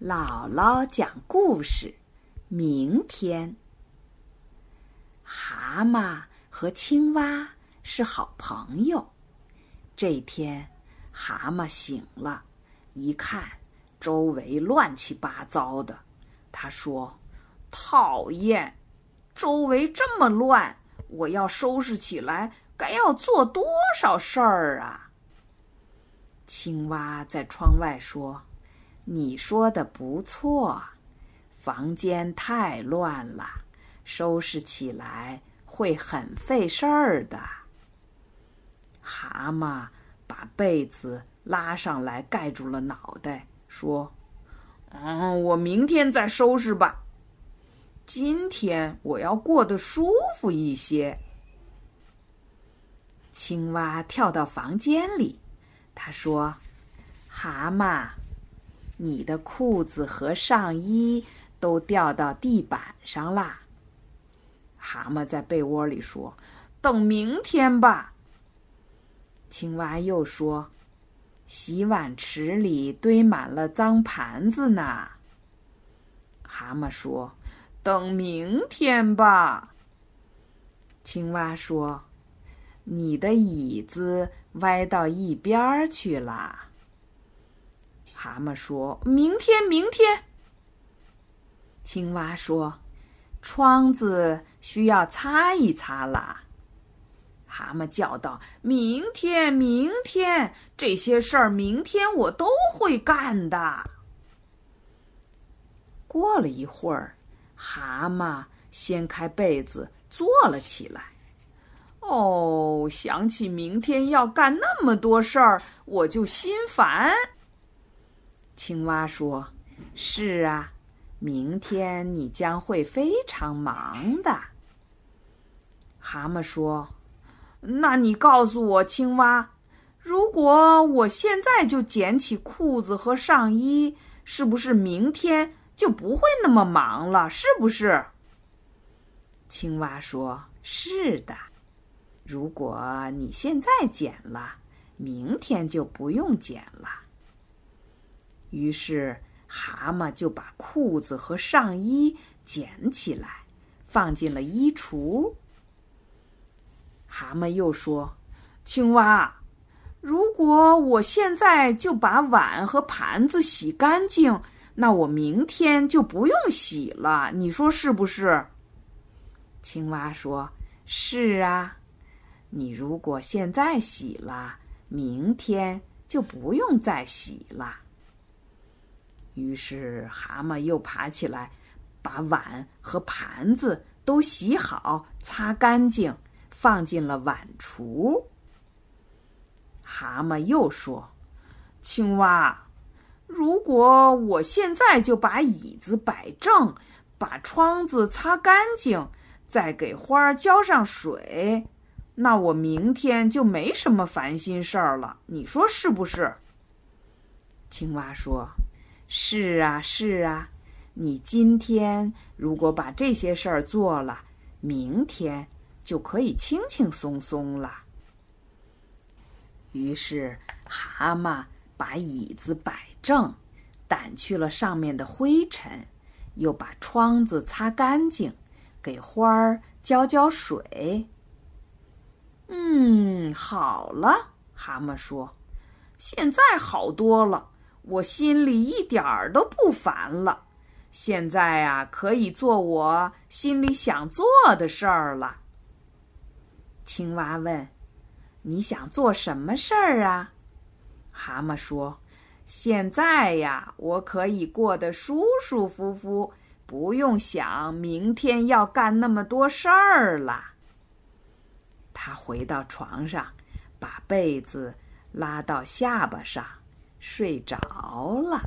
姥姥讲故事。明天，蛤蟆和青蛙是好朋友。这天，蛤蟆醒了，一看周围乱七八糟的，他说：“讨厌，周围这么乱，我要收拾起来，该要做多少事儿啊！”青蛙在窗外说。你说的不错，房间太乱了，收拾起来会很费事儿的。蛤蟆把被子拉上来盖住了脑袋，说：“嗯，我明天再收拾吧。今天我要过得舒服一些。”青蛙跳到房间里，他说：“蛤蟆。”你的裤子和上衣都掉到地板上啦。蛤蟆在被窝里说：“等明天吧。”青蛙又说：“洗碗池里堆满了脏盘子呢。”蛤蟆说：“等明天吧。”青蛙说：“你的椅子歪到一边儿去了。”蛤蟆说：“明天，明天。”青蛙说：“窗子需要擦一擦啦。”蛤蟆叫道：“明天，明天，这些事儿明天我都会干的。”过了一会儿，蛤蟆掀开被子坐了起来。哦，想起明天要干那么多事儿，我就心烦。青蛙说：“是啊，明天你将会非常忙的。”蛤蟆说：“那你告诉我，青蛙，如果我现在就捡起裤子和上衣，是不是明天就不会那么忙了？是不是？”青蛙说：“是的，如果你现在捡了，明天就不用捡了。”于是，蛤蟆就把裤子和上衣捡起来，放进了衣橱。蛤蟆又说：“青蛙，如果我现在就把碗和盘子洗干净，那我明天就不用洗了。你说是不是？”青蛙说：“是啊，你如果现在洗了，明天就不用再洗了。”于是，蛤蟆又爬起来，把碗和盘子都洗好、擦干净，放进了碗橱。蛤蟆又说：“青蛙，如果我现在就把椅子摆正，把窗子擦干净，再给花儿浇上水，那我明天就没什么烦心事儿了。你说是不是？”青蛙说。是啊，是啊，你今天如果把这些事儿做了，明天就可以轻轻松松了。于是，蛤蟆把椅子摆正，掸去了上面的灰尘，又把窗子擦干净，给花儿浇浇水。嗯，好了，蛤蟆说：“现在好多了。”我心里一点儿都不烦了，现在啊，可以做我心里想做的事儿了。青蛙问：“你想做什么事儿啊？”蛤蟆说：“现在呀，我可以过得舒舒服服，不用想明天要干那么多事儿了。”他回到床上，把被子拉到下巴上。睡着了。